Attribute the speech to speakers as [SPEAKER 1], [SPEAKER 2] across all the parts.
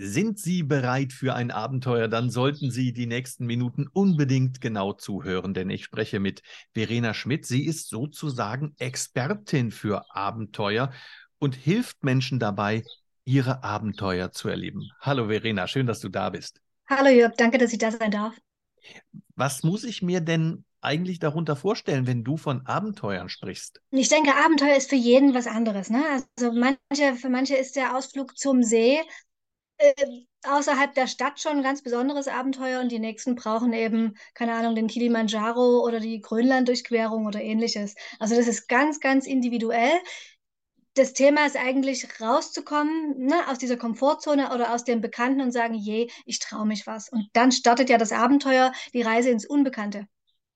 [SPEAKER 1] Sind Sie bereit für ein Abenteuer? Dann sollten Sie die nächsten Minuten unbedingt genau zuhören, denn ich spreche mit Verena Schmidt. Sie ist sozusagen Expertin für Abenteuer und hilft Menschen dabei, ihre Abenteuer zu erleben. Hallo Verena, schön, dass du da bist.
[SPEAKER 2] Hallo Jörg, danke, dass ich da sein darf.
[SPEAKER 1] Was muss ich mir denn eigentlich darunter vorstellen, wenn du von Abenteuern sprichst?
[SPEAKER 2] Ich denke, Abenteuer ist für jeden was anderes. Ne? Also manche, für manche ist der Ausflug zum See äh, außerhalb der Stadt schon ein ganz besonderes Abenteuer und die nächsten brauchen eben, keine Ahnung, den Kilimanjaro oder die Grönland-Durchquerung oder ähnliches. Also das ist ganz, ganz individuell. Das Thema ist eigentlich rauszukommen ne, aus dieser Komfortzone oder aus dem Bekannten und sagen, je, ich traue mich was. Und dann startet ja das Abenteuer, die Reise ins Unbekannte.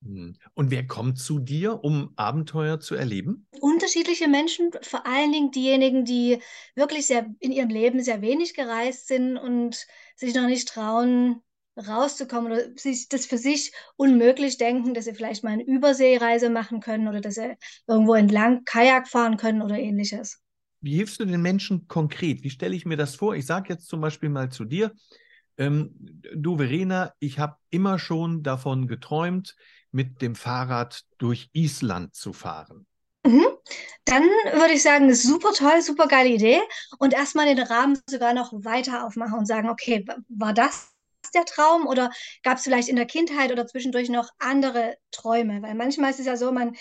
[SPEAKER 1] Hm. Und wer kommt zu dir, um Abenteuer zu erleben?
[SPEAKER 2] Unterschiedliche Menschen, vor allen Dingen diejenigen, die wirklich sehr in ihrem Leben sehr wenig gereist sind und sich noch nicht trauen, rauszukommen oder sich das für sich unmöglich denken, dass sie vielleicht mal eine Überseereise machen können oder dass sie irgendwo entlang Kajak fahren können oder ähnliches.
[SPEAKER 1] Wie hilfst du den Menschen konkret? Wie stelle ich mir das vor? Ich sage jetzt zum Beispiel mal zu dir, ähm, du Verena, ich habe immer schon davon geträumt, mit dem Fahrrad durch Island zu fahren?
[SPEAKER 2] Mhm. Dann würde ich sagen, super toll, super geile Idee. Und erstmal den Rahmen sogar noch weiter aufmachen und sagen, okay, war das der Traum oder gab es vielleicht in der Kindheit oder zwischendurch noch andere Träume? Weil manchmal ist es ja so, man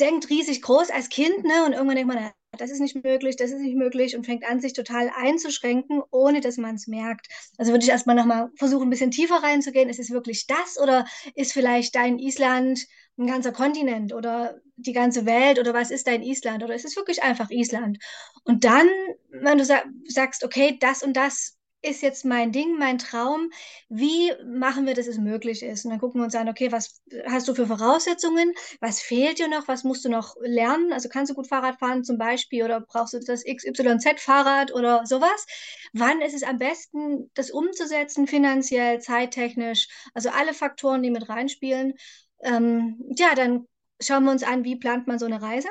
[SPEAKER 2] denkt riesig groß als Kind, ne? Und irgendwann denkt man, das ist nicht möglich, das ist nicht möglich und fängt an, sich total einzuschränken, ohne dass man es merkt. Also würde ich erstmal nochmal versuchen, ein bisschen tiefer reinzugehen. Ist es wirklich das oder ist vielleicht dein Island ein ganzer Kontinent oder die ganze Welt oder was ist dein Island oder ist es wirklich einfach Island? Und dann, wenn du sagst, okay, das und das ist jetzt mein Ding, mein Traum. Wie machen wir, dass es möglich ist? Und dann gucken wir uns an, okay, was hast du für Voraussetzungen? Was fehlt dir noch? Was musst du noch lernen? Also kannst du gut Fahrrad fahren zum Beispiel oder brauchst du das XYZ-Fahrrad oder sowas? Wann ist es am besten, das umzusetzen, finanziell, zeittechnisch? Also alle Faktoren, die mit reinspielen. Ähm, ja, dann schauen wir uns an, wie plant man so eine Reise?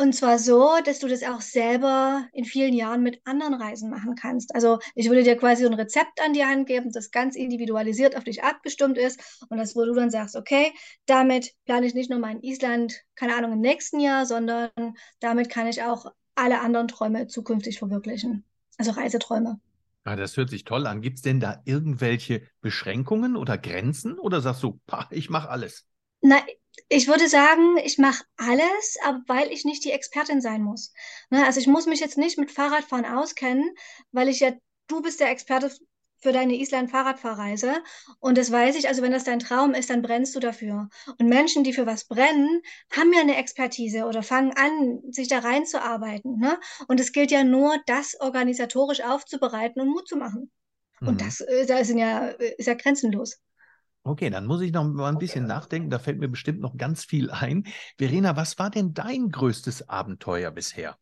[SPEAKER 2] Und zwar so, dass du das auch selber in vielen Jahren mit anderen Reisen machen kannst. Also ich würde dir quasi ein Rezept an die Hand geben, das ganz individualisiert auf dich abgestimmt ist und das, wo du dann sagst, okay, damit plane ich nicht nur mein Island, keine Ahnung, im nächsten Jahr, sondern damit kann ich auch alle anderen Träume zukünftig verwirklichen. Also Reiseträume.
[SPEAKER 1] Ah, das hört sich toll an. Gibt es denn da irgendwelche Beschränkungen oder Grenzen oder sagst du, pah, ich mache alles?
[SPEAKER 2] Na, ich würde sagen, ich mache alles, aber weil ich nicht die Expertin sein muss. Ne? Also ich muss mich jetzt nicht mit Fahrradfahren auskennen, weil ich ja, du bist der Experte für deine Island-Fahrradfahrreise. Und das weiß ich, also wenn das dein Traum ist, dann brennst du dafür. Und Menschen, die für was brennen, haben ja eine Expertise oder fangen an, sich da reinzuarbeiten. Ne? Und es gilt ja nur, das organisatorisch aufzubereiten und Mut zu machen. Mhm. Und das, äh, da sind ja, äh, ist ja grenzenlos.
[SPEAKER 1] Okay, dann muss ich noch mal ein bisschen okay. nachdenken. Da fällt mir bestimmt noch ganz viel ein. Verena, was war denn dein größtes Abenteuer bisher?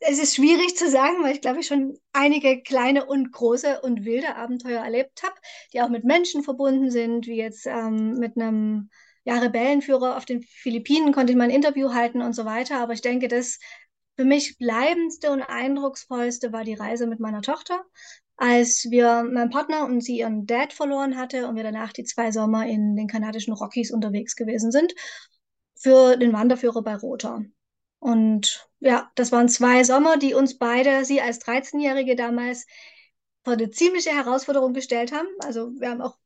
[SPEAKER 2] Es ist schwierig zu sagen, weil ich glaube, ich schon einige kleine und große und wilde Abenteuer erlebt habe, die auch mit Menschen verbunden sind, wie jetzt ähm, mit einem ja, Rebellenführer auf den Philippinen konnte ich mal ein Interview halten und so weiter. Aber ich denke, das für mich bleibendste und eindrucksvollste war die Reise mit meiner Tochter als wir meinen Partner und sie ihren Dad verloren hatte und wir danach die zwei Sommer in den kanadischen Rockies unterwegs gewesen sind für den Wanderführer bei Rother. Und ja, das waren zwei Sommer, die uns beide, sie als 13-Jährige damals, vor eine ziemliche Herausforderung gestellt haben. Also wir haben auch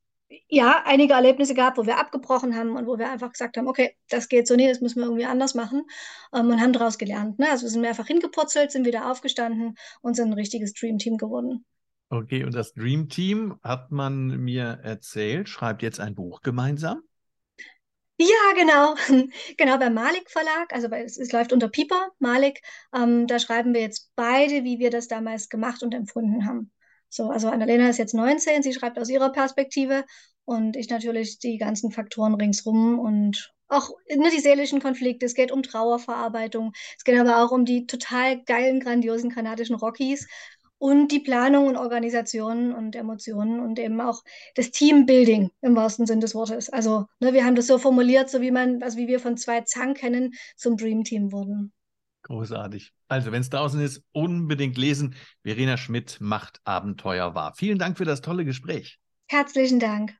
[SPEAKER 2] ja, einige Erlebnisse gehabt, wo wir abgebrochen haben und wo wir einfach gesagt haben, okay, das geht so nie, das müssen wir irgendwie anders machen ähm, und haben daraus gelernt. Ne? Also wir sind mehrfach hingepurzelt, sind wieder aufgestanden und sind ein richtiges Dream Team geworden.
[SPEAKER 1] Okay, und das Dream Team, hat man mir erzählt, schreibt jetzt ein Buch gemeinsam?
[SPEAKER 2] Ja, genau. Genau, beim Malik Verlag, also es, es, läuft unter Pieper, Malik. Ähm, da schreiben wir jetzt beide, wie wir das damals gemacht und empfunden haben. So, also Annalena ist jetzt 19, sie schreibt aus ihrer Perspektive und ich natürlich die ganzen Faktoren ringsrum und auch nur die seelischen Konflikte, es geht um Trauerverarbeitung, es geht aber auch um die total geilen, grandiosen kanadischen Rockies und die Planung und Organisation und Emotionen und eben auch das Teambuilding im wahrsten Sinn des Wortes. Also ne, wir haben das so formuliert, so wie man, also wie wir von zwei Zang kennen, zum Dream Team wurden.
[SPEAKER 1] Großartig. Also, wenn es draußen ist, unbedingt lesen. Verena Schmidt macht Abenteuer wahr. Vielen Dank für das tolle Gespräch.
[SPEAKER 2] Herzlichen Dank.